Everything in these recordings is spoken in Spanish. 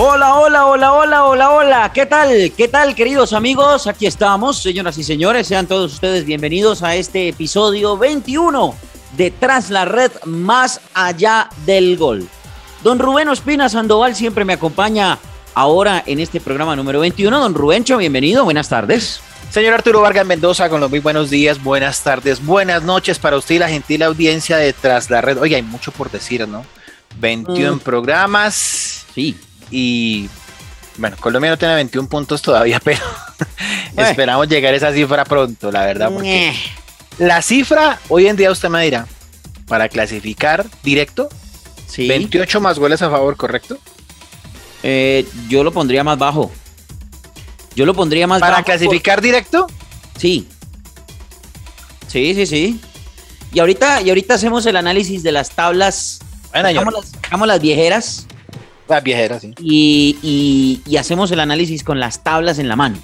Hola, hola, hola, hola, hola, hola. ¿Qué tal? ¿Qué tal, queridos amigos? Aquí estamos, señoras y señores. Sean todos ustedes bienvenidos a este episodio 21 de Tras la Red Más Allá del Gol. Don Rubén Ospina Sandoval siempre me acompaña ahora en este programa número 21. Don Rubencho, bienvenido. Buenas tardes. Señor Arturo Vargas Mendoza, con los muy buenos días, buenas tardes, buenas noches para usted y la gentil audiencia de Tras la Red. Oye, hay mucho por decir, ¿no? 21 Mm. programas. Sí. Y bueno, Colombia no tiene 21 puntos todavía, pero Eh. esperamos llegar a esa cifra pronto, la verdad, porque Eh, la cifra hoy en día usted me dirá, para clasificar directo, Sí. 28 más goles a favor, ¿correcto? Eh, yo lo pondría más bajo. Yo lo pondría más Para bajo. clasificar directo, Sí. Sí, sí, sí. Y ahorita, y ahorita hacemos el análisis de las tablas. bueno, yo, las, las viejeras la viejera, sí. y, y- y hacemos el análisis con las tablas en la mano.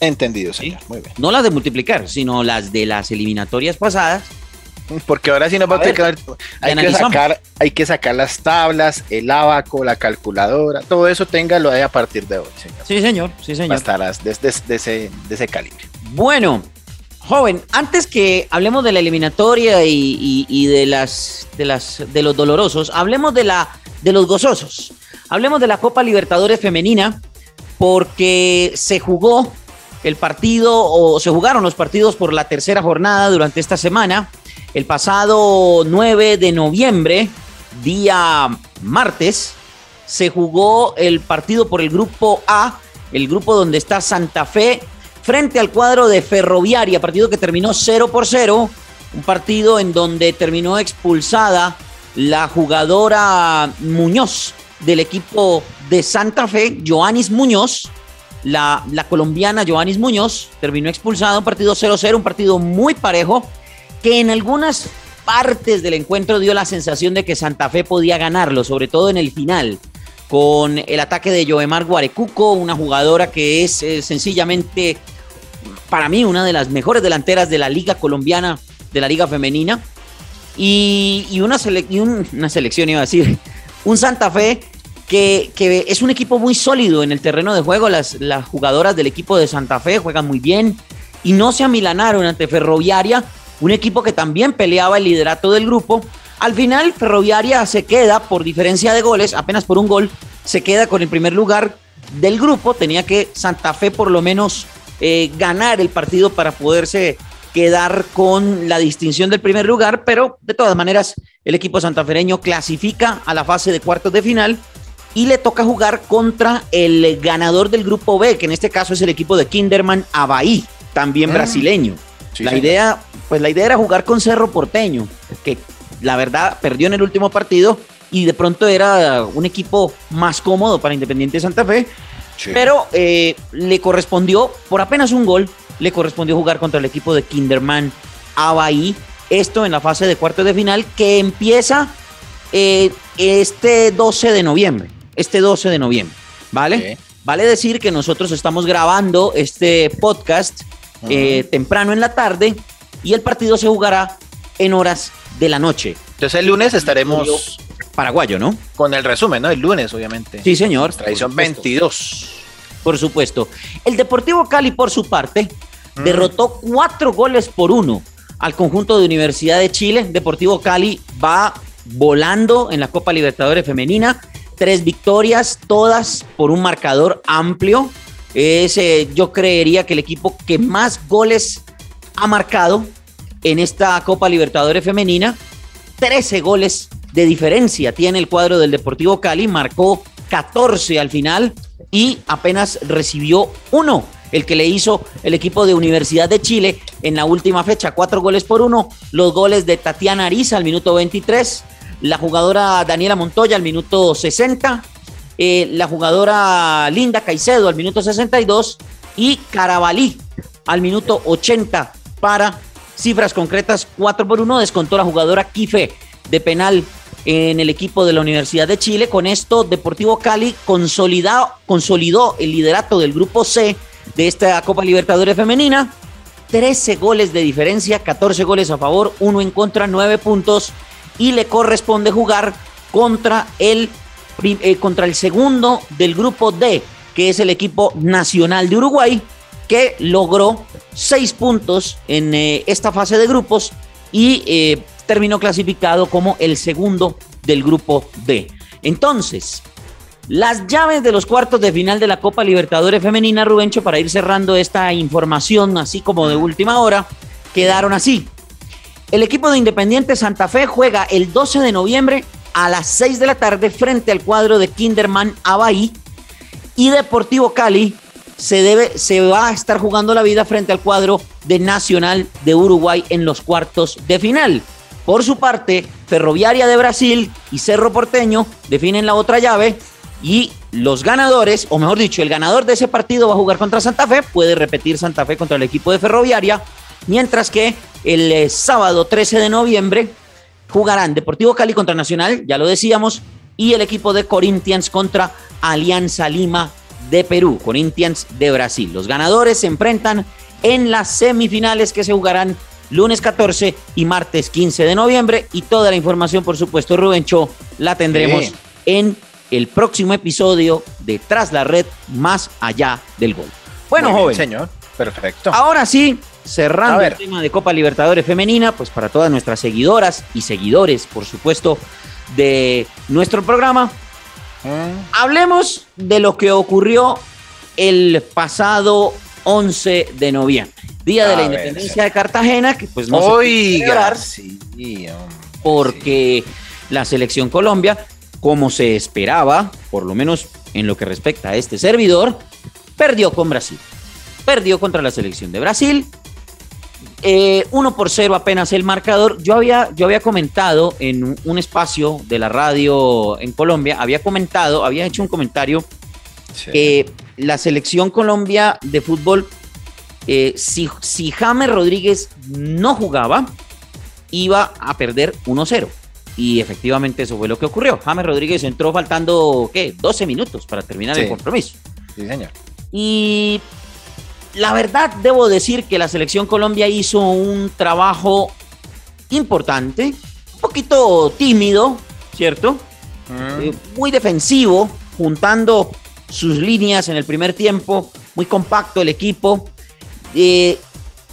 Entendido, señor, muy bien. No las de multiplicar, sino las de las eliminatorias pasadas. Porque ahora sí nos va a, tener- hay, que sacar, hay que sacar las tablas, el abaco, la calculadora, todo eso téngalo ahí a partir de hoy, señor. Sí, señor, sí, señor. Hasta las de, de- de ese, de ese calibre. Bueno, joven, antes que hablemos de la eliminatoria y, y- y de las de las de los dolorosos, hablemos de la de los gozosos. Hablemos de la Copa Libertadores femenina porque se jugó el partido o se jugaron los partidos por la tercera jornada durante esta semana. El pasado 9 de noviembre, día martes, se jugó el partido por el grupo A, el grupo donde está Santa Fe frente al cuadro de Ferroviaria, partido que terminó 0 por 0, un partido en donde terminó expulsada la jugadora Muñoz del equipo de Santa Fe, Joanis Muñoz, la, la colombiana Joanis Muñoz, terminó expulsada, un partido 0-0, un partido muy parejo, que en algunas partes del encuentro dio la sensación de que Santa Fe podía ganarlo, sobre todo en el final, con el ataque de Joemar Guarecuco, una jugadora que es eh, sencillamente, para mí, una de las mejores delanteras de la liga colombiana, de la liga femenina, y, una, una selección, iba a decir, un Santa Fe que, es un equipo muy sólido en el terreno de juego, las, las jugadoras del equipo de Santa Fe juegan muy bien y no se amilanaron ante Ferroviaria, un equipo que también peleaba el liderato del grupo. Al final, Ferroviaria se queda por diferencia de goles, apenas por un gol, se queda con el primer lugar del grupo. Tenía que Santa Fe por lo menos eh, ganar el partido para poderse quedar con la distinción del primer lugar, pero de todas maneras el equipo santafereño clasifica a la fase de cuartos de final y le toca jugar contra el ganador del grupo B, que en este caso es el equipo de Kinderman Abaí, también Mm. brasileño. Sí, la señor. idea, pues la idea era jugar con Cerro Porteño, que la verdad perdió en el último partido y de pronto era un equipo más cómodo para Independiente Santa Fe, Sí. pero eh, le correspondió, por apenas un gol, le correspondió jugar contra el equipo de Kinderman Abaí. Esto en la fase de cuartos de final que empieza eh, este 12 de noviembre. Este 12 de noviembre, ¿vale? Vale decir que nosotros estamos grabando este podcast eh, temprano en la tarde y el partido se jugará en horas de la noche. Entonces el lunes estaremos Paraguayo, ¿no? con el resumen, ¿no? El lunes, obviamente. Sí, señor. Nuestra edición Por supuesto. 22. Por supuesto. El Deportivo Cali, por su parte, Mm. derrotó cuatro goles por uno al conjunto de Universidad de Chile. Deportivo Cali va volando en la Copa Libertadores Femenina. Tres victorias, todas por un marcador amplio. Es, eh, yo creería que el equipo que más goles ha marcado en esta Copa Libertadores Femenina. 13 goles de diferencia tiene el cuadro del Deportivo Cali. Marcó 14 al final y apenas recibió uno, el que le hizo el equipo de Universidad de Chile en la última fecha. Cuatro goles por uno. Los goles de Tatiana Ariza al minuto 23. La jugadora Daniela Montoya al minuto 60. eh, la jugadora Linda Caicedo al minuto 62 y Carabalí al minuto 80 para cifras concretas 4 por 1 descontó la jugadora Kife de penal en el equipo de la Universidad de Chile. Con esto, Deportivo Cali consolidó, el liderato del grupo C de esta Copa Libertadores Femenina. 13 goles de diferencia, 14 goles a favor, 1 en contra, 9 puntos. Y le corresponde jugar contra el, eh, contra el segundo del grupo D, que es el equipo nacional de Uruguay, que logró 6 puntos en eh, esta fase de grupos y eh, terminó clasificado como el segundo del grupo D. Entonces, las llaves de los cuartos de final de la Copa Libertadores Femenina, Rubencho, para ir cerrando esta información, así como de última hora, quedaron así. El equipo de Independiente Santa Fe juega el 12 de noviembre a las 6 de la tarde frente al cuadro de Kinderman Abahí y Deportivo Cali se, debe, se va a estar jugando la vida frente al cuadro de Nacional de Uruguay en los cuartos de final. Por su parte, Ferroviaria de Brasil y Cerro Porteño definen la otra llave y los ganadores, o mejor dicho, el ganador de ese partido va a jugar contra Santa Fe, puede repetir Santa Fe contra el equipo de Ferroviaria, mientras que el eh, sábado 13 de noviembre jugarán Deportivo Cali contra Nacional, ya lo decíamos, y el equipo de Corinthians contra Alianza Lima de Perú, Corinthians de Brasil. Los ganadores se enfrentan en las semifinales que se jugarán lunes 14 y martes 15 de noviembre. Y toda la información, por supuesto, Rubencho, la tendremos en el próximo episodio de Tras la Red, más allá del gol. Bueno, joven. señor, perfecto. Ahora sí, cerrando el tema de Copa Libertadores Femenina, pues para todas nuestras seguidoras y seguidores, por supuesto, de nuestro programa, mm. hablemos de lo que ocurrió el pasado 11 de noviembre. Día de la Independencia de Cartagena, que pues no Oiga, se sí, porque la selección Colombia, como se esperaba, por lo menos en lo que respecta a este servidor, perdió con Brasil. Perdió contra la selección de Brasil. Eh, uno por cero apenas el marcador. Yo había, yo había comentado en un espacio de la radio en Colombia, había comentado, había hecho un comentario que la selección Colombia de fútbol eh, si, si James Rodríguez no jugaba, iba a perder 1-0. Y efectivamente eso fue lo que ocurrió. James Rodríguez entró faltando, ¿qué? 12 minutos para terminar el compromiso. Sí, señor. Y la verdad, debo decir que la selección Colombia hizo un trabajo importante, un poquito tímido, ¿cierto? Mm. Eh, muy defensivo, juntando sus líneas en el primer tiempo, muy compacto el equipo. Eh,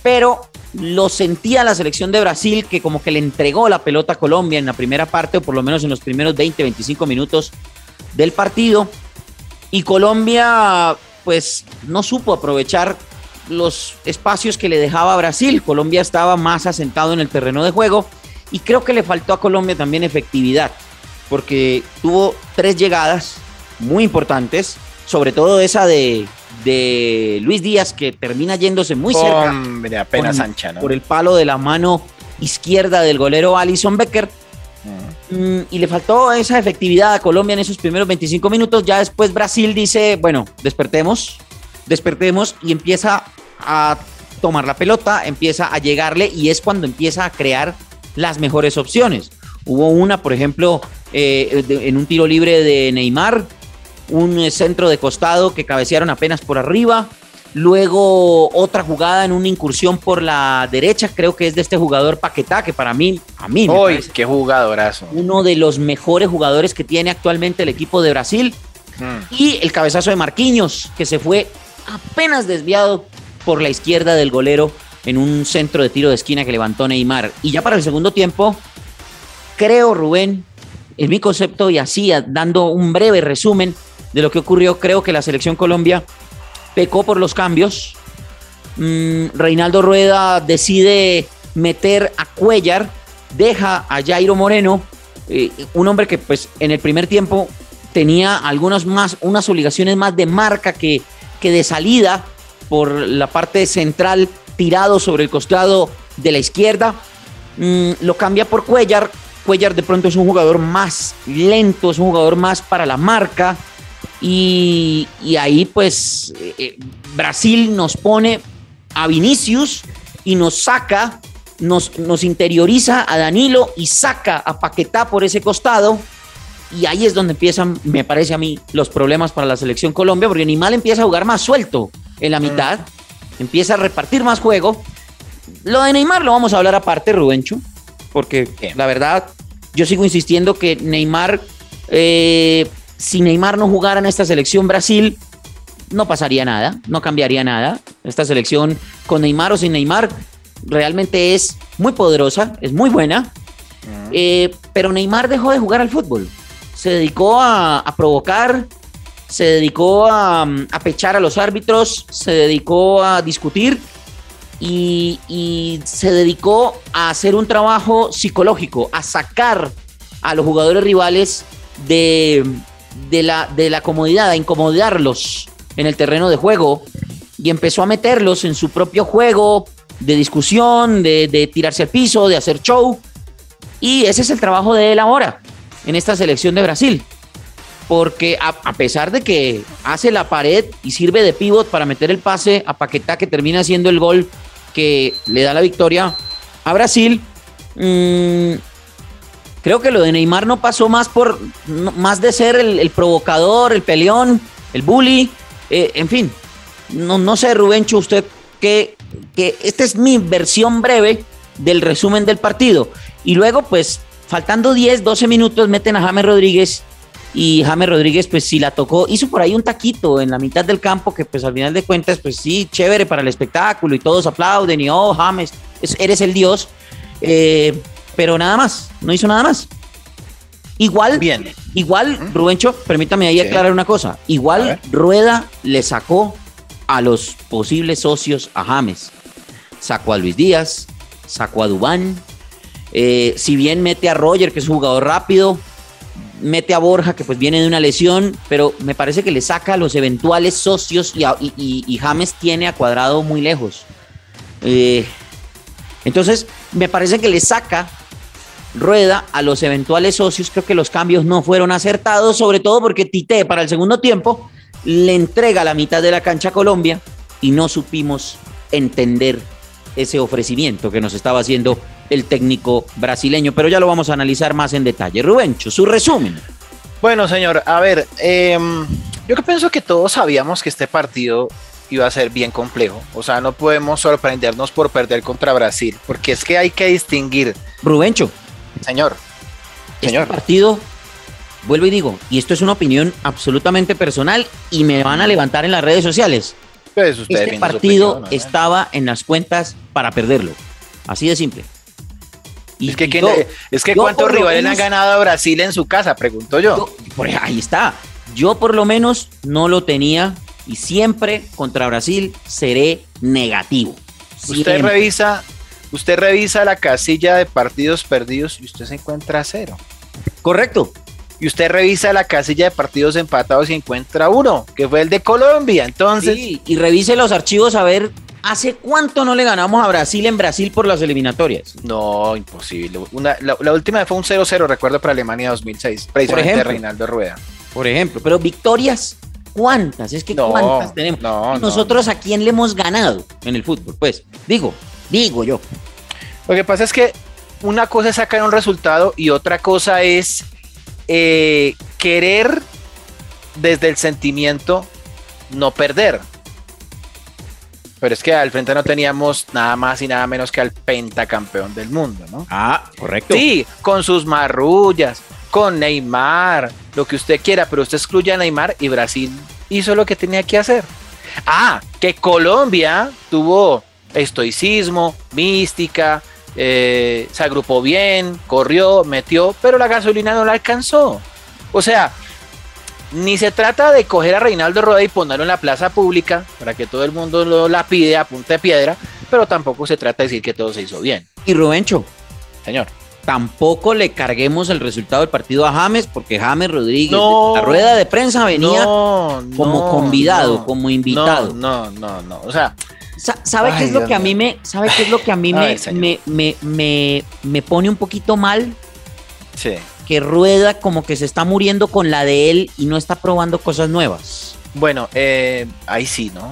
pero lo sentía la selección de Brasil que como que le entregó la pelota a Colombia en la primera parte o por lo menos en los primeros 20, 25 minutos del partido. Y Colombia pues no supo aprovechar los espacios que le dejaba Brasil. Colombia estaba más asentado en el terreno de juego y creo que le faltó a Colombia también efectividad porque tuvo tres llegadas muy importantes, sobre todo esa de de Luis Díaz que termina yéndose muy cerca. apenas ancha, Por el palo de la mano izquierda del golero Alison Becker. Mm, y le faltó esa efectividad a Colombia en esos primeros 25 minutos. Ya después Brasil dice, bueno, despertemos, despertemos y empieza a tomar la pelota, empieza a llegarle y es cuando empieza a crear las mejores opciones. Hubo una, por ejemplo, eh, en un tiro libre de Neymar, un eh, centro de costado que cabecearon apenas por arriba. Luego otra jugada en una incursión por la derecha, creo que es de este jugador Paquetá, que para mí, a mí me qué jugadorazo. Uno de los mejores jugadores que tiene actualmente el equipo de Brasil. Mm. Y el cabezazo de Marquinhos, que se fue apenas desviado por la izquierda del golero en un centro de tiro de esquina que levantó Neymar. Y ya para el segundo tiempo, creo, Rubén, en mi concepto y así, dando un breve resumen, de lo que ocurrió. Creo que la selección Colombia pecó por los cambios. Mm, Reinaldo Rueda decide meter a Cuellar, deja a Jairo Moreno, eh, un hombre que pues en el primer tiempo tenía algunas más, unas obligaciones más de marca que, que de salida por la parte central, tirado sobre el costado de la izquierda. Mm, lo cambia por Cuellar. Cuellar de pronto es un jugador más lento, es un jugador más para la marca, Y, ahí pues eh, eh, Brasil nos pone a Vinicius y nos saca, nos, nos interioriza a Danilo y saca a Paquetá por ese costado. Y ahí es donde empiezan, me parece a mí, los problemas para la selección Colombia, porque Neymar empieza a jugar más suelto en la mm. mitad, empieza a repartir más juego. Lo de Neymar lo vamos a hablar aparte, Rubencho, porque la verdad, yo sigo insistiendo que Neymar eh, si Neymar no jugara en esta selección Brasil, no pasaría nada, no cambiaría nada. Esta selección con Neymar o sin Neymar realmente es muy poderosa, es muy buena. Eh, pero Neymar dejó de jugar al fútbol. Se dedicó a, provocar, se dedicó a, pechar a los árbitros, se dedicó a discutir y, se dedicó a hacer un trabajo psicológico, a sacar a los jugadores rivales de, de la, de comodidad, a incomodarlos en el terreno de juego y empezó a meterlos en su propio juego de discusión, de, tirarse al piso, de hacer show. Y ese es el trabajo de él ahora, en esta selección de Brasil. Porque a, pesar de que hace la pared y sirve de pivot para meter el pase a Paquetá, que termina siendo el gol que le da la victoria a Brasil, mmm, Creo que lo de Neymar no pasó más por más de ser el, provocador, el peleón, el bully, eh, en fin. No, no sé, Rubencho, usted que, que esta es mi versión breve del resumen del partido. Y luego, pues, faltando 10, 12 minutos, meten a James Rodríguez y James Rodríguez, pues sí la tocó, hizo por ahí un taquito en la mitad del campo que pues al final de cuentas, pues sí, chévere para el espectáculo y todos aplauden y oh, James, eres el dios. Eh, pero nada más, no hizo nada más. Igual, Bien. igual, Rubencho, permítame ahí aclarar una cosa. Igual Rueda le sacó a los posibles socios a James. Sacó a Luis Díaz, sacó a Dubán. Eh, si bien mete a Roger, que es un jugador rápido, mete a Borja, que pues viene de una lesión, pero me parece que le saca a los eventuales socios y, James tiene a Cuadrado muy lejos. Eh, entonces, me parece que le saca Rueda a los eventuales socios, creo que los cambios no fueron acertados, sobre todo porque Tite para el segundo tiempo le entrega la mitad de la cancha a Colombia y no supimos entender ese ofrecimiento que nos estaba haciendo el técnico brasileño, pero ya lo vamos a analizar más en detalle. Rubencho, su resumen. Bueno, señor, a ver, em, yo que pienso que todos sabíamos que este partido iba a ser bien complejo. O sea, no podemos sorprendernos por perder contra Brasil, porque es que hay que distinguir. Rubencho, Señor. Este señor. Este partido, vuelvo y digo, y esto es una opinión absolutamente personal y me van a levantar en las redes sociales. Pues este partido estaba en las cuentas para perderlo. Así de simple. Y es que, es que cuántos rivales han ganado a Brasil en su casa, pregunto yo. por ahí está. Yo por lo menos no lo tenía y siempre contra Brasil seré negativo. Usted revisa Usted revisa la casilla de partidos perdidos y usted se encuentra cero. Correcto. Y usted revisa la casilla de partidos empatados y encuentra uno, que fue el de Colombia. Entonces. Sí, y revise los archivos a ver ¿Hace cuánto no le ganamos a Brasil en Brasil por las eliminatorias? No, imposible. la, última fue un 0-0, recuerdo, para Alemania 2006, precisamente de Reinaldo Rueda. Por ejemplo, pero victorias, ¿cuántas? Es que ¿cuántas tenemos? nosotros a quién le hemos ganado en el fútbol? Pues, digo, Digo yo. Lo que pasa es que una cosa es sacar un resultado y otra cosa es eh, querer desde el sentimiento no perder. Pero es que al frente no teníamos nada más y nada menos que al pentacampeón del mundo, ¿no? Ah, correcto. Sí, con sus marrullas, con Neymar, lo que usted quiera, pero usted excluye a Neymar y Brasil hizo lo que tenía que hacer. Ah, que Colombia tuvo estoicismo, mística, eh, se agrupó bien, corrió, metió, pero la gasolina no la alcanzó. O sea, ni se trata de coger a Reinaldo Rueda y ponerlo en la plaza pública para que todo el mundo lo la pide a punta de piedra, pero tampoco se trata de decir que todo se hizo bien. Y Rubencho, señor, tampoco le carguemos el resultado del partido a James, porque James Rodríguez, la rueda de prensa venía como convidado, como invitado. No, no, no, o sea, ¿Sabe qué es lo que a mí me, sabe qué es lo que a mí me, me, me, me, pone un poquito mal? Sí. Que Rueda como que se está muriendo con la de él y no está probando cosas nuevas. Bueno, eh, ahí sí, ¿no?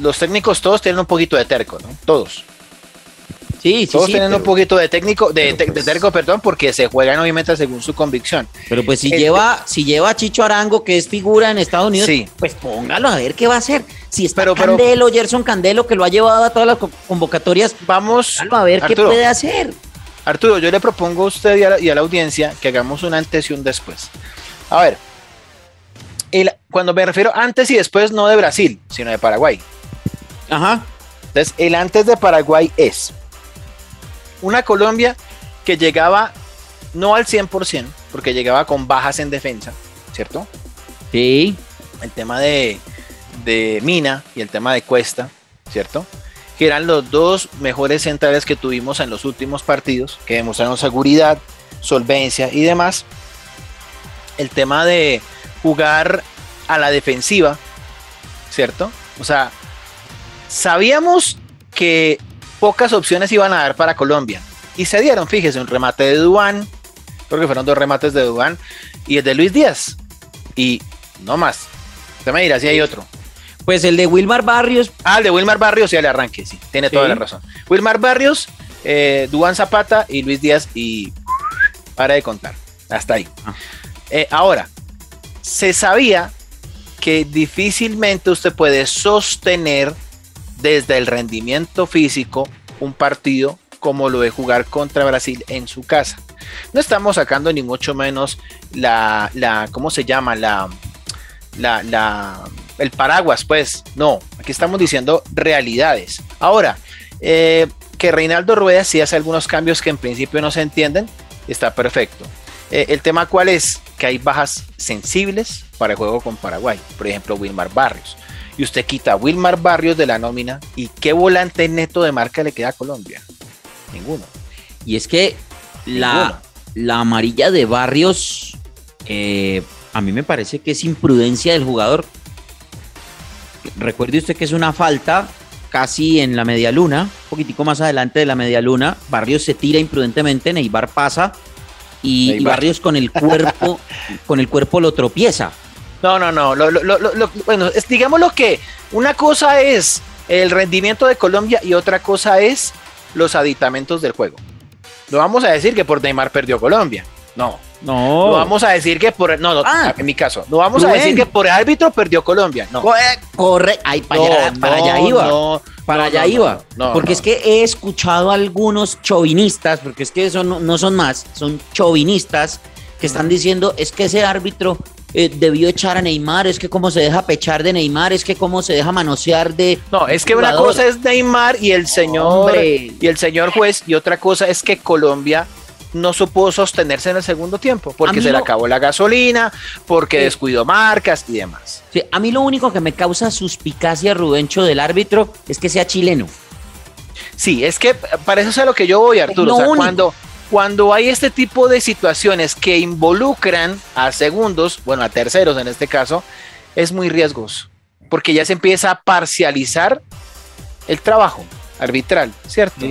Los técnicos todos tienen un poquito de terco, ¿no? Todos. Sí, sí, Todos sí, tienen pero- un poquito de técnico, de, pues- terco, perdón, porque se juegan obviamente según su convicción. Pero pues si El- lleva, si lleva a Chicho Arango, que es figura en Estados Unidos, Sí. pues póngalo a ver qué va a hacer. Si está Pero- pero- Candelo, Gerson Candelo, que lo ha llevado a todas las co- convocatorias, Vamos, a ver Arturo, qué puede hacer. Arturo, yo le propongo a usted y a la, y a la audiencia que hagamos un antes y un después. A ver, el- cuando me refiero antes y después, no de Brasil, sino de Paraguay. Ajá. Entonces, el antes de Paraguay es una Colombia que llegaba no al 100%, porque llegaba con bajas en defensa, ¿cierto? Sí. El tema de, de Mina y el tema de Cuesta, ¿cierto? Que eran los dos mejores centrales que tuvimos en los últimos partidos, que demostraron seguridad, solvencia y demás. El tema de jugar a la defensiva, ¿cierto? O sea, sabíamos que pocas opciones iban a dar para Colombia. Y se dieron, fíjese, un remate de Duan, creo que fueron dos remates de Duan, y el de Luis Díaz. Y no más. Usted me dirá si hay otro. Pues el de Wilmar Barrios, Ah, el de Wilmar Barrios y al arranque, sí, tiene toda Sí. la razón. Wilmar Barrios, eh, Duan Zapata y Luis Díaz y para de contar. Hasta ahí. Ah. Eh, ahora, se sabía que difícilmente usted puede sostener desde el rendimiento físico un partido como lo de jugar contra Brasil en su casa. No estamos sacando ni mucho menos la, la ¿cómo se llama? La, la, la, el paraguas, pues. No, aquí estamos diciendo realidades. Ahora, eh, que Reinaldo Rueda sí hace algunos cambios que en principio no se entienden, está perfecto. Eh, el tema cuál es que hay bajas sensibles para el juego con Paraguay, por ejemplo Wilmar Barrios. Y usted quita a Wilmar Barrios de la nómina y qué volante neto de marca le queda a Colombia. Ninguno. y es que la, la amarilla de Barrios, eh, a mí me parece que es imprudencia del jugador. Recuerde usted que es una falta casi en la media luna, un poquitico más adelante de la media luna. Barrios se tira imprudentemente, Neibar pasa y. Barrios con el cuerpo, con el cuerpo lo tropieza. No, no, no. Lo, lo- lo- lo- lo- bueno, es, digamos lo que una cosa es el rendimiento de Colombia y otra cosa es los aditamentos del juego. No vamos a decir que por Neymar perdió Colombia. No. No, No vamos a decir que por. No, no, Ah. en mi caso. No vamos a decir que por árbitro perdió Colombia. No. corre, corre. Ay, para allá, No, allá iba. no, Para allá iba. porque es que he escuchado a algunos chauvinistas, porque es que son, no son más, son chauvinistas que están diciendo es que ese árbitro eh, debió echar a Neymar, es que cómo se deja pechar de Neymar, es que cómo se deja manosear de... No, es que una cosa es Neymar y el señor Hombre. y el señor juez y otra cosa es que Colombia no supo sostenerse en el segundo tiempo porque se le acabó la gasolina, porque Sí. descuidó marcas y demás. Sí, a mí lo único que me causa suspicacia, Rubencho, del árbitro es que sea chileno. Sí, es que para eso es a lo que yo voy, Arturo. O sea, cuando, cuando hay este tipo de situaciones que involucran a segundos, bueno, a terceros en este caso, es muy riesgoso, porque ya se empieza a parcializar el trabajo arbitral, ¿cierto?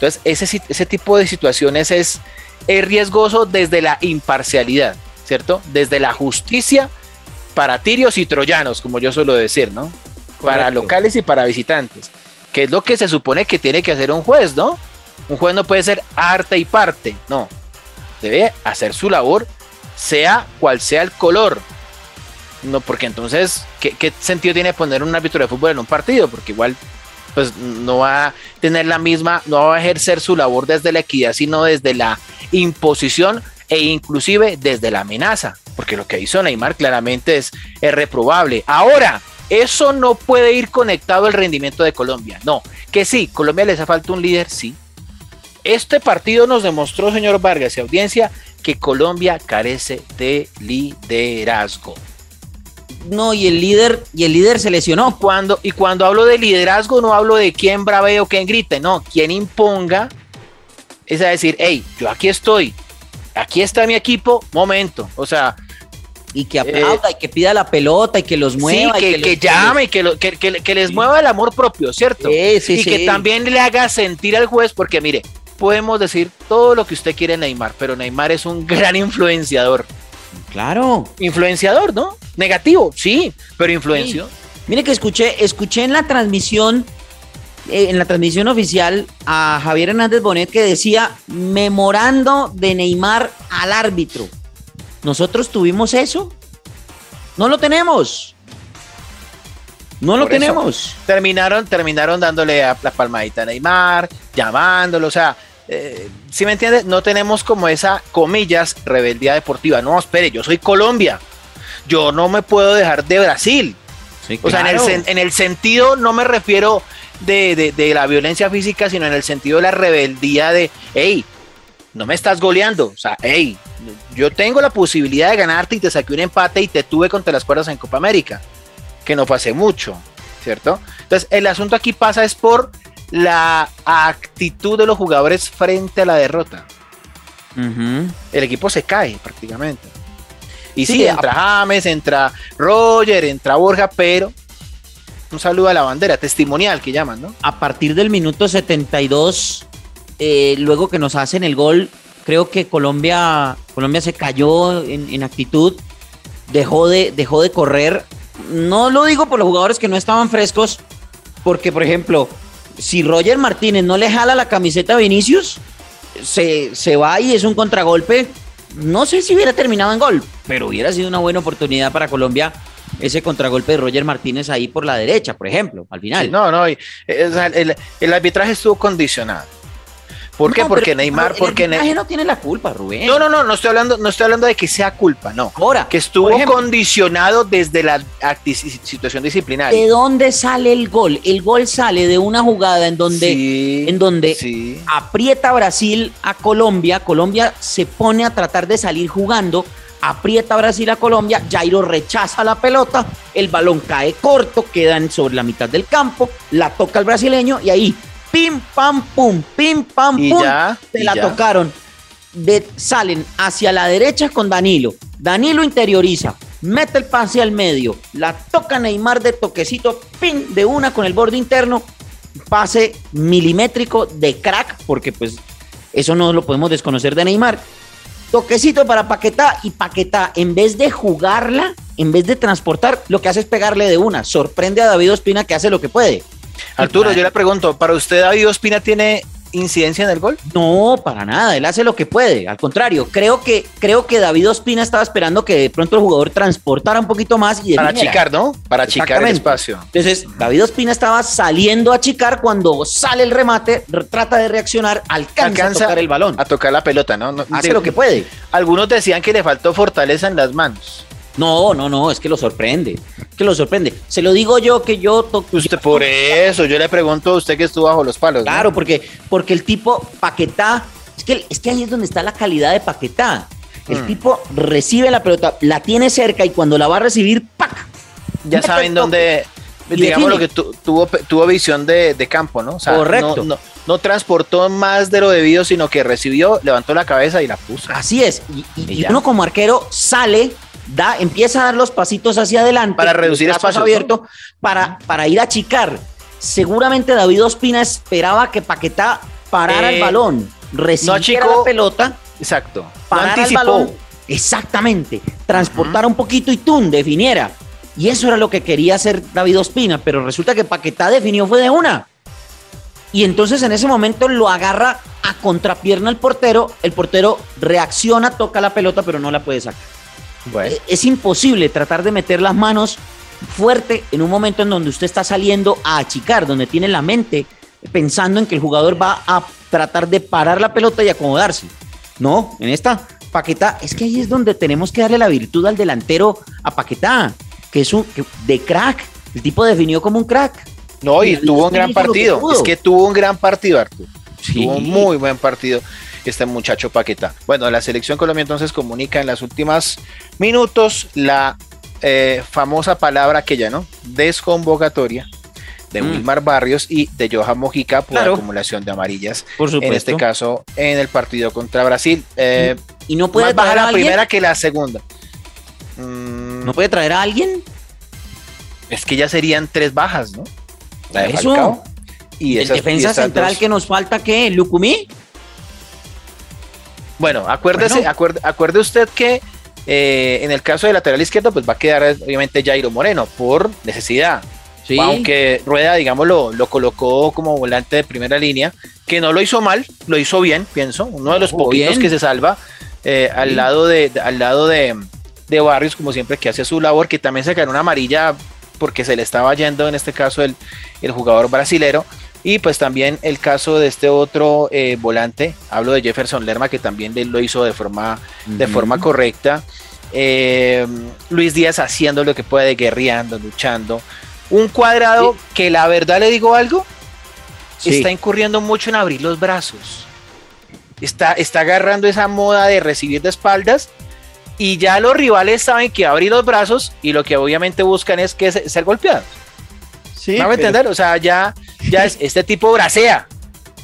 Entonces, ese, ese tipo de situaciones es, es riesgoso desde la imparcialidad, ¿cierto? Desde la justicia para tirios y troyanos, como yo suelo decir, ¿no? Para locales y para visitantes, que es lo que se supone que tiene que hacer un juez, ¿no? Un juez no puede ser arte y parte, no. Debe hacer su labor, sea cual sea el color. No, porque entonces, ¿qué, qué sentido tiene poner un árbitro de fútbol en un partido? Porque igual pues no va a tener la misma, no va a ejercer su labor desde la equidad, sino desde la imposición e inclusive desde la amenaza, porque lo que hizo Neymar claramente es, es reprobable. Ahora, eso no puede ir conectado al rendimiento de Colombia, no, que sí, Colombia les hace falta un líder, sí. Este partido nos demostró, señor Vargas y audiencia, que Colombia carece de liderazgo. No, y el líder, y el líder se lesionó. Cuando, y cuando hablo de liderazgo, no hablo de quién bravee o quién grite, no, quien imponga es a decir, hey, yo aquí estoy, aquí está mi equipo, momento. O sea, Y que aplauda y que pida la pelota y que los mueva. sí, y que, que llame, que, lo- que, que- que les mueva el amor propio, ¿cierto? Sí, sí, y que también le haga sentir al juez, porque mire, podemos decir todo lo que usted quiere Neymar, pero Neymar es un gran influenciador. Claro. Influenciador, ¿no? Negativo, sí, pero influenció. Mire que escuché, escuché en la transmisión, eh, en la transmisión oficial a Javier Hernández Bonet que decía memorando de Neymar al árbitro. ¿Nosotros tuvimos eso? No lo tenemos. No lo Por tenemos. Terminaron, terminaron dándole a la palmadita a Neymar, llamándolo, o sea, eh, si me entiendes, no tenemos como esa, comillas, rebeldía deportiva. No, espere, yo soy Colombia. Yo no me puedo dejar de Brasil. Sí, O sea, en el, en sentido, no me refiero de, de- de la violencia física, sino en el sentido de la rebeldía de, hey, no me estás goleando. O sea, hey, yo tengo la posibilidad de ganarte y te saqué un empate y te tuve contra las cuerdas en Copa América, que no pasé mucho, ¿cierto? Entonces, el asunto aquí pasa es por la actitud de los jugadores frente a la derrota. El equipo se cae prácticamente. Y sí, Sí, entra James, entra Roger, entra Borja, pero un saludo a la bandera, testimonial que llaman, ¿no? a partir del minuto 72, eh, luego que nos hacen el gol, creo que Colombia, Colombia se cayó en, en actitud, dejó de, dejó de correr. No lo digo por los jugadores que no estaban frescos, porque por ejemplo, si Roger Martínez no le jala la camiseta a Vinicius, se, se va y es un contragolpe. No sé si hubiera terminado en gol, pero hubiera sido una buena oportunidad para Colombia ese contragolpe de Roger Martínez ahí por la derecha, por ejemplo, al final. No, no, y, eh, el arbitraje estuvo condicionado. ¿Por qué? No, Porque pero Neymar, el porque Ne- arbitraje no tiene la culpa, Rubén. No, no, no, no estoy hablando, no estoy hablando de que sea culpa, no. Ahora, Que estuvo ejemplo, condicionado desde la situación disciplinaria. ¿de dónde sale el gol? El gol sale de una jugada en donde, Sí, en donde sí. aprieta Brasil a Colombia, Colombia se pone a tratar de salir jugando, aprieta Brasil a Colombia, Jairo rechaza la pelota, el balón cae corto, queda en- sobre la mitad del campo, la toca el brasileño y ahí, pim, pam, pum, pim, pam, Y pum, ya, se la ya. tocaron. De- salen hacia la derecha con Danilo, Danilo interioriza, mete el pase al medio, la toca Neymar de toquecito, pim, de una con el borde interno, pase milimétrico de crack, porque pues eso no lo podemos desconocer de Neymar. Toquecito para Paquetá y Paquetá, en vez de jugarla, en vez de transportar, lo que hace es pegarle de una. Sorprende a David Ospina que hace lo que puede. Arturo, yo le pregunto, ¿para usted David Ospina tiene incidencia en el gol? No, para nada, él hace lo que puede. Al contrario, creo que, creo que David Ospina estaba esperando que de pronto el jugador transportara un poquito más y Para achicar, ¿no? Para achicar el espacio. Entonces, David Ospina estaba saliendo a achicar cuando sale el remate, re- trata de reaccionar, alcanza, a tocar el balón. A tocar la pelota, ¿no? No, Hace de- lo que puede. Algunos decían que le faltó fortaleza en las manos. No, no, no, es que lo sorprende. Que lo sorprende. Se lo digo yo que yo toco. Usted por eso, yo le pregunto a usted que estuvo bajo los palos. ¿no? Claro, porque, porque el tipo Paquetá, es que, es que ahí es donde está la calidad de Paquetá. El Mm. tipo recibe la pelota, la tiene cerca y cuando la va a recibir, ¡pac! ya saben dónde, digamos lo que tu- tuvo, tuvo visión de, de campo, ¿no? O sea, Correcto. No, no, no transportó más de lo debido, sino que recibió, levantó la cabeza y la puso. Así es. Y, uno como arquero sale, da, empieza a dar los pasitos hacia adelante. Para reducir los brazos espacios, abiertos, para, para ir a achicar. Seguramente David Ospina esperaba que Paquetá parara Eh, el balón, recibiera achicó, la pelota, Exacto. No parara el anticipó. balón, exactamente, transportara un poquito y tum, definiera. Y eso era lo que quería hacer David Ospina, pero resulta que Paquetá definió fue de una. Y entonces en ese momento lo agarra a contrapierna el portero, el portero reacciona, toca la pelota, pero no la puede sacar. Bueno, Eh, Es imposible tratar de meter las manos fuerte en un momento en donde usted está saliendo a achicar, donde tiene la mente pensando en que el jugador va a tratar de parar la pelota y acomodarse. No, en esta Paquetá, es que ahí es donde tenemos que darle la virtud al delantero a Paquetá, que es un que- de crack. El tipo definió como un crack. no, y tuvo un gran partido. Es que tuvo un gran partido, Arturo. Sí. Tuvo un muy buen partido este muchacho Paqueta. Bueno, la selección Colombia entonces comunica en los últimos minutos la eh, famosa palabra aquella, ¿no? Desconvocatoria de Mm. Wilmar Barrios y de Johan Mojica por Claro. acumulación de amarillas. Por supuesto. En este caso, en el partido contra Brasil. Eh, y no puede más baja a la alguien. primera que la segunda. Mm, No puede traer a alguien. Es que ya serían tres bajas, ¿no? La de Eso. Falcao y el esas- defensa central dos. que nos falta, ¿qué? ¿Lucumí? Bueno, acuérdese, acuerde, usted que eh, en el caso de lateral izquierdo, pues va a quedar obviamente Jairo Moreno por necesidad. Aunque Rueda, digamos, lo, colocó como volante de primera línea, que no lo hizo mal, lo hizo bien, pienso. Uno de los poquitos que se salva eh, al lado de, al lado de, Barrios, como siempre, que hace su labor, que también se ganó una amarilla porque se le estaba yendo en este caso el, el jugador brasilero. Y pues también el caso de este otro eh, volante, hablo de Jefferson Lerma, que también lo hizo de forma, de forma correcta. Eh, Luis Díaz haciendo lo que puede, guerreando, luchando. Un cuadrado que la verdad le digo algo, está incurriendo mucho en abrir los brazos. Está, está agarrando esa moda de recibir de espaldas y ya los rivales saben que abrir los brazos y lo que obviamente buscan es que ser golpeados. Sí, ¿Me a entender? O sea, ya, ya es, este tipo bracea.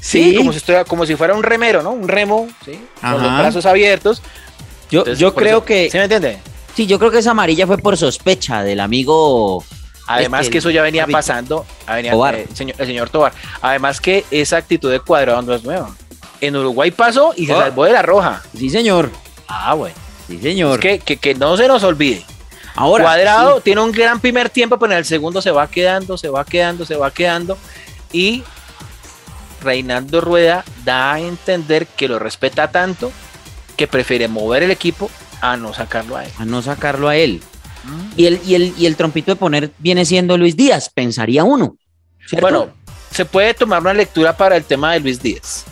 Sí, Como, si como si fuera un remero, ¿no? Un remo, ¿sí? Con los brazos abiertos. Yo, yo creo que. ¿Sí me entiende? Sí, yo creo que esa amarilla fue por sospecha del amigo. Además este, que eso ya venía pasando, venía, eh, el, señor, el señor Tobar. Además que esa actitud de cuadrado no es nueva. En Uruguay pasó y se oh. salvó de la roja. Sí, señor. Ah, bueno. Sí, señor. que, que, que no se nos olvide. Ahora, Cuadrado tiene un gran primer tiempo, pero en el segundo se va quedando, se va quedando, se va quedando. Y Reinaldo Rueda da a entender que lo respeta tanto que prefiere mover el equipo a no sacarlo a él. A no sacarlo a él. Mm. Y, el, y, el, y el trompito de poner viene siendo Luis Díaz, pensaría uno. Bueno, se puede tomar una lectura para el tema de Luis Díaz.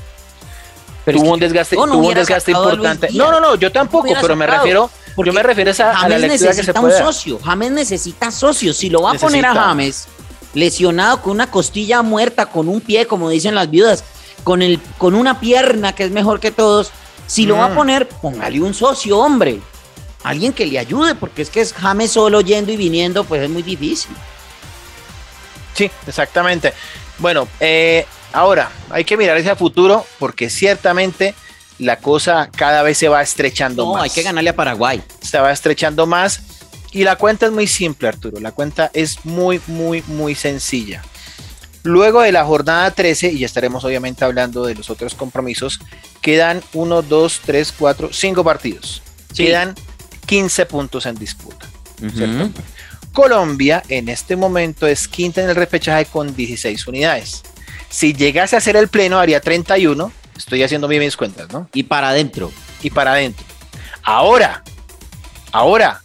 Pero tuvo un desgaste, tuvo un desgaste importante. No, no, no, yo tampoco, pero me refiero porque yo me refiero a, la lectura que se un socio. James necesita socio. Si lo va a poner a James lesionado con una costilla muerta, con un pie, como dicen las viudas, con, el, con una pierna que es mejor que todos, si lo va a mm. poner, póngale un socio, hombre. Alguien que le ayude, porque es que es James solo yendo y viniendo, pues es muy difícil. Sí, exactamente. Bueno, eh, ahora hay que mirar hacia futuro, porque ciertamente la cosa cada vez se va estrechando más. No, hay que ganarle a Paraguay. Se va estrechando más. Y la cuenta es muy simple, Arturo. La cuenta es muy, muy, muy sencilla. Luego de la jornada 13, y ya estaremos obviamente hablando de los otros compromisos, quedan 1, 2, 3, 4, 5 partidos. Quedan 15 puntos en disputa. Colombia en este momento es quinta en el repechaje con 16 unidades. Si llegase a ser el pleno, haría 31 Estoy haciendo bien mis cuentas, ¿no? Y para adentro. Y para adentro. Ahora, ahora,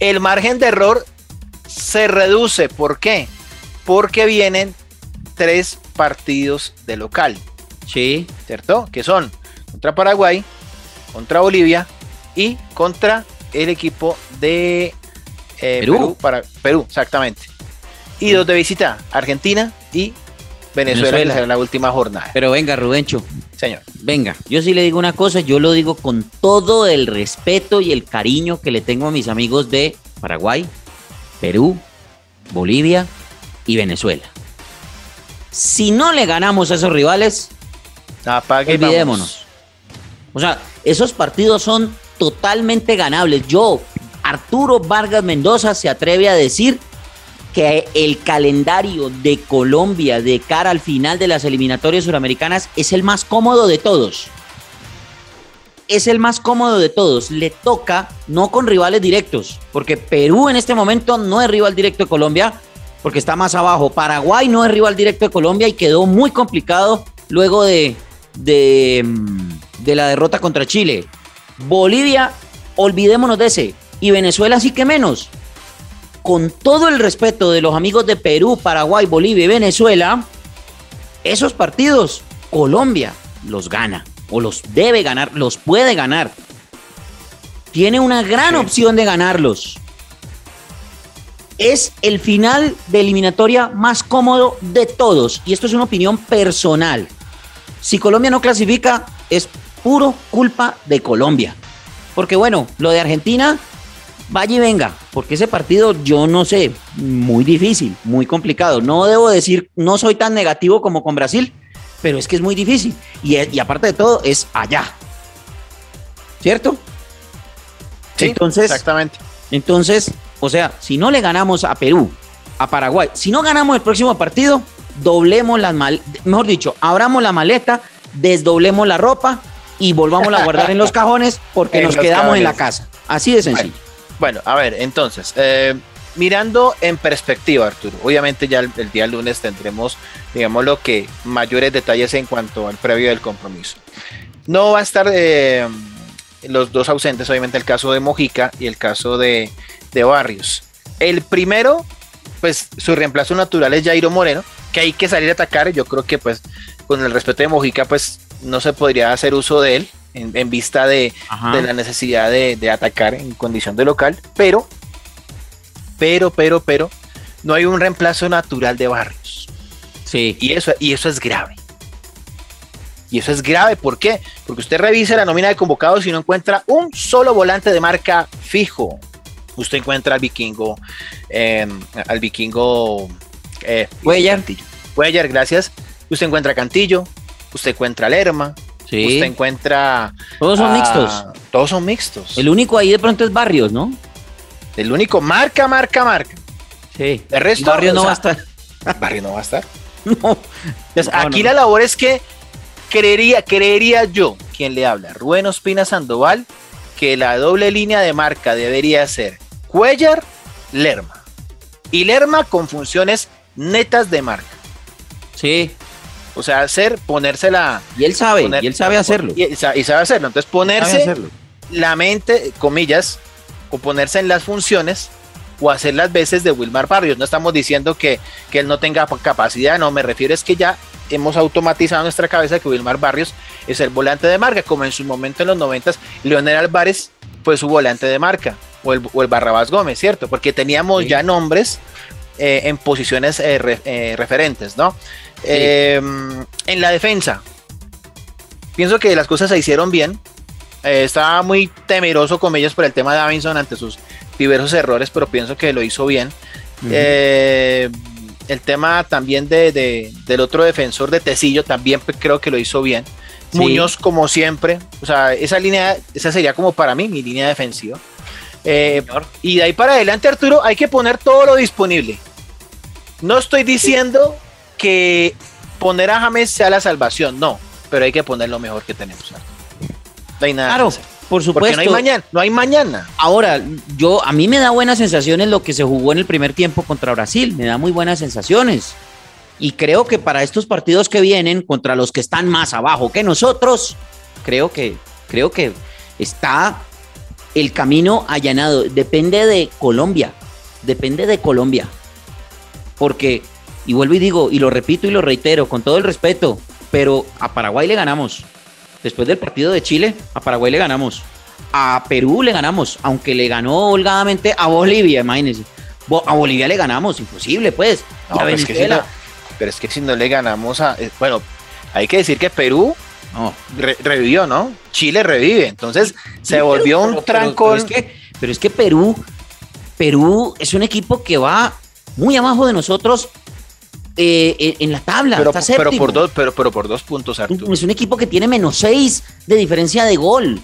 el margen de error se reduce. ¿Por qué? Porque vienen tres partidos de local. Sí. ¿Cierto? Que son contra Paraguay, contra Bolivia y contra el equipo de eh, Perú. para Perú, exactamente. Y dos de visita, Argentina y Venezuela, en la última jornada. Pero venga, Rubencho. Señor. Venga, yo sí le digo una cosa, yo lo digo con todo el respeto y el cariño que le tengo a mis amigos de Paraguay, Perú, Bolivia y Venezuela. Si no le ganamos a esos rivales, olvidémonos. O sea, esos partidos son totalmente ganables. Yo, Arturo Vargas Mendoza, se atreve a decir que el calendario de Colombia de cara al final de las eliminatorias suramericanas es el más cómodo de todos. Es el más cómodo de todos. Le toca no con rivales directos, porque Perú en este momento no es rival directo de Colombia, porque está más abajo. Paraguay no es rival directo de Colombia y quedó muy complicado luego de, de, mm, de la derrota contra Chile. Bolivia, olvidémonos de ese. Y Venezuela sí que menos con todo el respeto de los amigos de Perú, Paraguay, Bolivia y Venezuela, esos partidos Colombia los gana o los debe ganar, los puede ganar. Tiene una gran opción de ganarlos. Es el final de eliminatoria más cómodo de todos y esto es una opinión personal. Si Colombia no clasifica es puro culpa de Colombia. Porque bueno, lo de Argentina vaya y venga, porque ese partido yo no sé, muy difícil, muy complicado. No debo decir, no soy tan negativo como con Brasil, pero es que es muy difícil. Y, aparte de todo, es allá. ¿Cierto? Sí, entonces, exactamente. Entonces, o sea, si no le ganamos a Perú, a Paraguay, si no ganamos el próximo partido, doblemos las mal, mejor dicho, abramos la maleta, desdoblemos la ropa y volvamos a guardar en los cajones porque En nos quedamos en la casa. Así de sencillo. Bueno, a ver, entonces, eh, mirando en perspectiva, Arturo, obviamente ya el, el día lunes tendremos, digamos, lo que mayores detalles en cuanto al previo del compromiso. No va a estar eh, los dos ausentes, obviamente el caso de Mojica y el caso de, de Barrios. El primero, pues su reemplazo natural es Jairo Moreno, que hay que salir a atacar. Yo creo que pues con el respeto de Mojica, pues no se podría hacer uso de él en, en vista de, la necesidad de, de atacar en condición de local, pero, pero, pero, pero, no hay un reemplazo natural de Barrios. Sí. Y eso, y eso es grave. Y eso es grave, ¿por qué? Porque usted revisa la nómina de convocados y no encuentra un solo volante de marca fijo. Usted encuentra al vikingo, eh, al vikingo eh. Cantillo. Cuellar, gracias. Usted encuentra a Cantillo, usted encuentra a Lerma, Sí. usted encuentra. Todos son a- mixtos. Todos son mixtos. El único ahí de pronto es Barrios, ¿no? El único marca, marca, marca. Sí. El resto, Barrios o no va a estar. Barrio no va a estar. No. Entonces, No, aquí no. la labor es que creería, creería yo, quien le habla, Rubén Ospina Sandoval, que la doble línea de marca debería ser Cuellar, Lerma. Y Lerma con funciones netas de marca. Sí. O sea, hacer, ponérsela. Y él sabe, poner- y él sabe hacerlo. Y, y sa- y sabe hacerlo. Entonces, ponerse hacerlo. la mente, comillas, o ponerse en las funciones o hacer las veces de Wilmar Barrios. No estamos diciendo que, que él no tenga capacidad, no, me refiero es que ya hemos automatizado en nuestra cabeza que Wilmar Barrios es el volante de marca, como en su momento en los noventas, Leonel Álvarez fue su volante de marca, o el, o el Barrabás Gómez, ¿cierto? Porque teníamos Sí. ya nombres eh, en posiciones eh, re- eh, referentes, ¿no? Eh, en la defensa, pienso que las cosas se hicieron bien. Eh, estaba muy temeroso con ellos por el tema de Davinson ante sus diversos errores, pero pienso que lo hizo bien. Eh, el tema también de, de- del otro defensor de Tecillo también creo que lo hizo bien. Sí. Muñoz, como siempre, o sea, esa línea, esa sería como para mí mi línea defensiva. Eh, y de ahí para adelante, Arturo, hay que poner todo lo disponible. No estoy diciendo que poner a James sea la salvación, no, pero hay que poner lo mejor que tenemos. No hay nada Claro, que por Porque supuesto. no hay mañana, no hay mañana. Ahora, yo a mí me da buenas sensaciones lo que se jugó en el primer tiempo contra Brasil, me da muy buenas sensaciones. Y creo que para estos partidos que vienen contra los que están más abajo que nosotros, creo que creo que está el camino allanado. Depende de Colombia, depende de Colombia. Porque y vuelvo y digo y lo repito y lo reitero con todo el respeto, pero a Paraguay le ganamos. Después del partido de Chile, a Paraguay le ganamos. A Perú le ganamos, aunque le ganó holgadamente a Bolivia, imagínense. A Bolivia le ganamos, imposible, pues. No, pero, es que si no, pero es que si no le ganamos a. eh, Bueno, hay que decir que Perú No. re- revivió, ¿no? Chile revive. Entonces se Sí, volvió pero- un pero- trancón. Pero, es que, pero es que Perú, Perú es un equipo que va muy abajo de nosotros eh, en, la tabla. pero, está pero séptimo. por dos, pero, pero por dos puntos, Arturo. Es un equipo que tiene menos seis de diferencia de gol.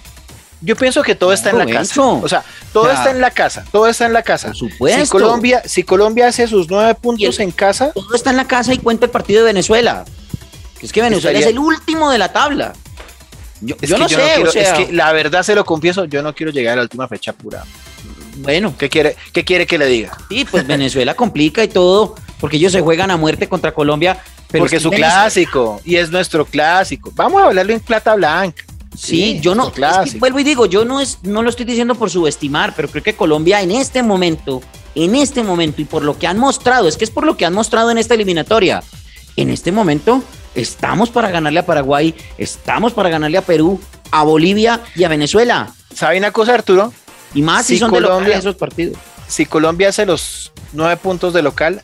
Yo pienso que todo está en la casa. O sea, todo está en la casa. Todo está en la casa. Por supuesto. Si Colombia, si Colombia hace sus nueve puntos en casa, Todo está en la casa y cuenta el partido de Venezuela. Es que Venezuela Estaría- es el último de la tabla. Yo, no yo sé, no quiero, o sea, es que la verdad se lo confieso, yo no quiero llegar a la última fecha pura. bueno, ¿Qué quiere, qué quiere que le diga? sí, pues Venezuela complica y todo, porque ellos se juegan a muerte contra Colombia. Pero Porque es su clásico y es nuestro clásico. Vamos a hablarlo en plata blanca. Sí, Sí, yo no, es que vuelvo y digo, yo no es, no lo estoy diciendo por subestimar, pero creo que Colombia en este momento, en este momento y por lo que han mostrado, es que es por lo que han mostrado en esta eliminatoria. En este momento estamos para ganarle a Paraguay, estamos para ganarle a Perú, a Bolivia y a Venezuela. ¿Sabe una cosa, Arturo? Y más si son de Colombia. locales esos partidos. Si Colombia hace los nueve puntos de local,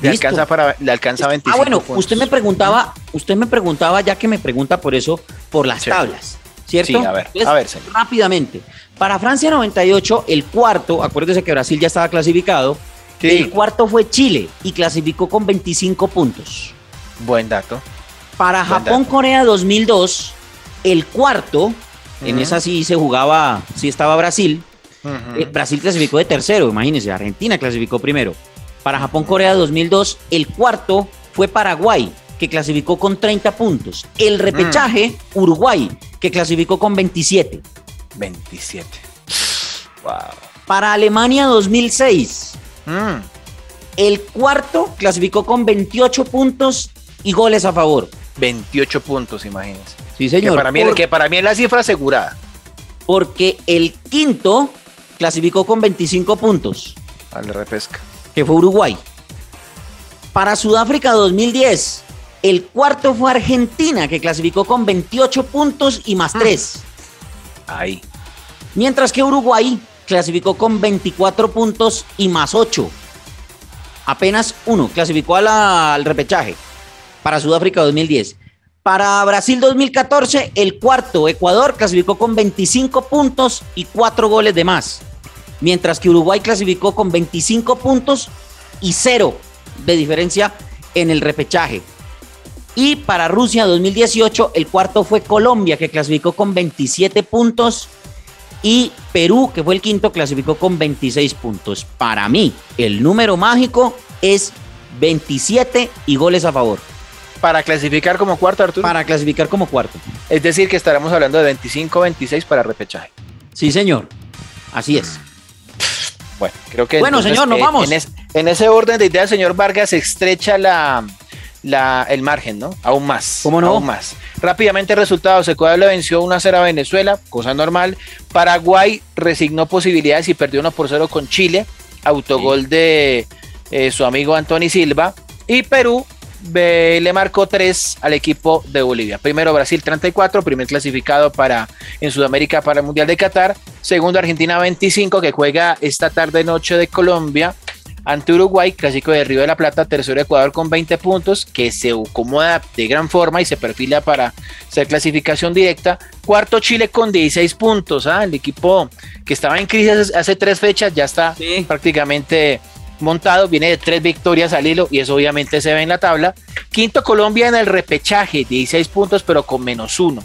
le Listo. alcanza, para, le alcanza 25 Ah, bueno, puntos. usted me preguntaba, usted me preguntaba, ya que me pregunta por eso, por las Sí. tablas, ¿cierto? Sí, a ver, Entonces, a ver, señor. Rápidamente. Para Francia 98, el cuarto, acuérdese que Brasil ya estaba clasificado, Sí, el cuarto fue Chile y clasificó con 25 puntos. buen dato. Para Buen Japón-Corea 2002, el cuarto, en esa sí se jugaba, sí estaba Brasil, eh, Brasil clasificó de tercero, imagínense, Argentina clasificó primero. Para Japón-Corea 2002, el cuarto fue Paraguay, que clasificó con 30 puntos. El repechaje, Uruguay, que clasificó con 27. 27. Wow. Para Alemania 2006, Mm, el cuarto clasificó con 28 puntos y goles a favor. 28 puntos, imagínense. Sí, Que señor. para, mí, Por- que para mí es la cifra asegurada. porque el quinto clasificó con 25 puntos, Al repesca. Que fue Uruguay. Para Sudáfrica 2010, el cuarto fue Argentina, que clasificó con 28 puntos y más 3. Ahí. Mientras que Uruguay clasificó con 24 puntos y más 8. Apenas uno clasificó a la- al repechaje para Sudáfrica 2010. Para Brasil 2014, el cuarto, Ecuador, clasificó con 25 puntos y 4 goles de más. Mientras que Uruguay clasificó con 25 puntos y 0 de diferencia en el repechaje. Y para Rusia 2018, el cuarto fue Colombia, que clasificó con 27 puntos y Perú, que fue el quinto, clasificó con 26 puntos. Para mí, el número mágico es 27 y goles a favor Para clasificar como cuarto, Arturo. para clasificar como cuarto. Es decir, que estaremos hablando de 25-26 para repechaje. Sí, señor. Así es. Bueno, creo que. Bueno, señor, nos eh, vamos. En, es- en ese orden de ideas, señor Vargas, se estrecha la, la- el margen, ¿no? Aún más. ¿Cómo no? Aún más. Rápidamente, resultados: Ecuador le venció 1 a 0 a Venezuela, cosa normal. Paraguay resignó posibilidades y perdió 1 por 0 con Chile. Autogol de eh, su amigo Anthony Silva. Y Perú le marcó 3 al equipo de Bolivia. Primero Brasil 34, primer clasificado para en Sudamérica para el Mundial de Qatar. Segundo Argentina 25 que juega esta tarde noche de Colombia ante Uruguay, clásico de Río de la Plata, tercero Ecuador con 20 puntos, que se acomoda de gran forma y se perfila para ser clasificación directa. Cuarto Chile con 16 puntos, ¿ah? el equipo que estaba en crisis hace, tres fechas ya está Sí. prácticamente montado, viene de tres victorias al hilo y eso obviamente se ve en la tabla. Quinto Colombia en el repechaje, 16 puntos pero con menos uno.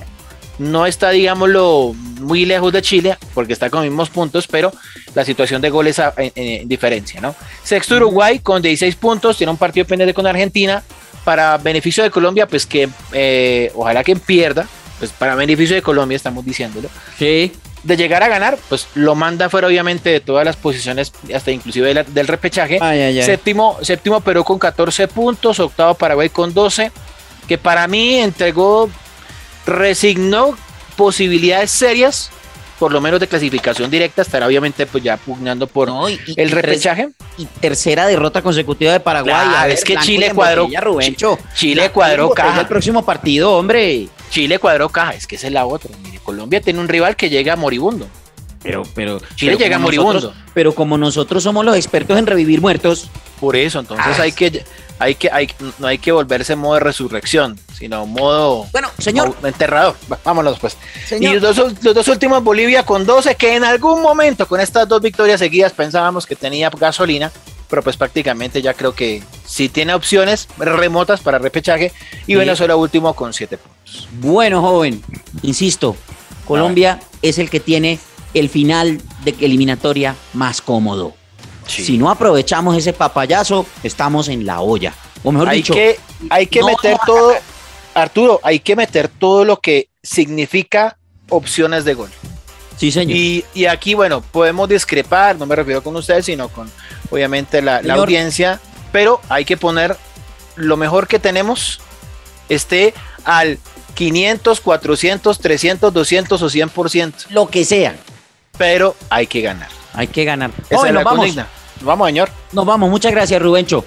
No está, digámoslo, muy lejos de Chile porque está con mismos puntos, pero la situación de goles a- en diferencia, ¿no? Sexto Uruguay con 16 puntos, tiene un partido pendiente con Argentina. Para beneficio de Colombia, pues que eh, ojalá que pierda, pues para beneficio de Colombia estamos diciéndolo Sí. De llegar a ganar, pues lo manda fuera obviamente de todas las posiciones, hasta inclusive de la- del repechaje. Ay, ay, ay. Séptimo, séptimo Perú con 14 puntos, octavo Paraguay con 12, que para mí entregó, resignó posibilidades serias, por lo menos de clasificación directa, estará obviamente pues ya pugnando por No, y- y- el y repechaje. Y tercera derrota consecutiva de Paraguay. Claro, A ver, es que Blanco Chile cuadró-. Chile cuadró caja. El próximo partido, hombre. Chile cuadró caja, es que esa es la otra. Mire, Colombia tiene un rival que llega moribundo. Pero, pero. Chile pero llega como moribundo. nosotros- Pero como nosotros somos los expertos en revivir muertos, Por eso, entonces Ah, hay que, hay que, hay, no hay que volverse modo de resurrección, sino modo Bueno, señor. enterrador. Vámonos pues. Señor. Y los dos, los dos últimos Bolivia con 12, que en algún momento con estas dos victorias seguidas pensábamos que tenía gasolina, pero pues prácticamente ya creo que sí tiene opciones remotas para repechaje. Y Sí. Venezuela último con 7 puntos. Bueno, joven, insisto, Colombia es el que tiene el final de eliminatoria más cómodo. Sí. Si no aprovechamos ese papayazo, estamos en la olla. O mejor hay dicho, que, hay que no meter todo, Arturo, hay que meter todo lo que significa opciones de gol. Sí, señor. Y, y aquí, bueno, podemos discrepar, no me refiero con ustedes, sino con obviamente la, audiencia, pero hay que poner lo mejor que tenemos, esté al 500, 400, 300, 200 o 100%, Lo que sea, pero hay que ganar. hay que ganar. Esa es la nos vamos. consigna. Nos vamos, señor. Nos vamos. Muchas gracias, Rubencho.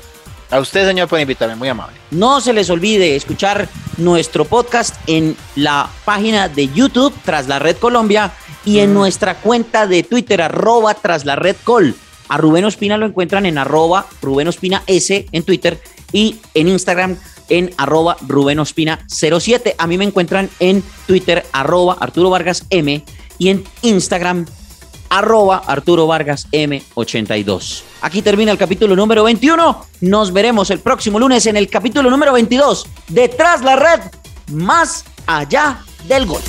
A usted, señor, por invitarme, muy amable. No se les olvide escuchar nuestro podcast en la página de YouTube tras la Red Colombia y en Mm. nuestra cuenta de Twitter arroba tras la Red Col. A Rubén Ospina lo encuentran en arroba Rubén Ospina S en Twitter y en Instagram en arroba Rubén Ospina 07. A mí me encuentran en Twitter arroba Arturo Vargas M y en Instagram arroba Arturo Vargas M82. Aquí termina el capítulo número 21. Nos veremos el próximo lunes en el capítulo número 22. Detrás la red, más allá del gol.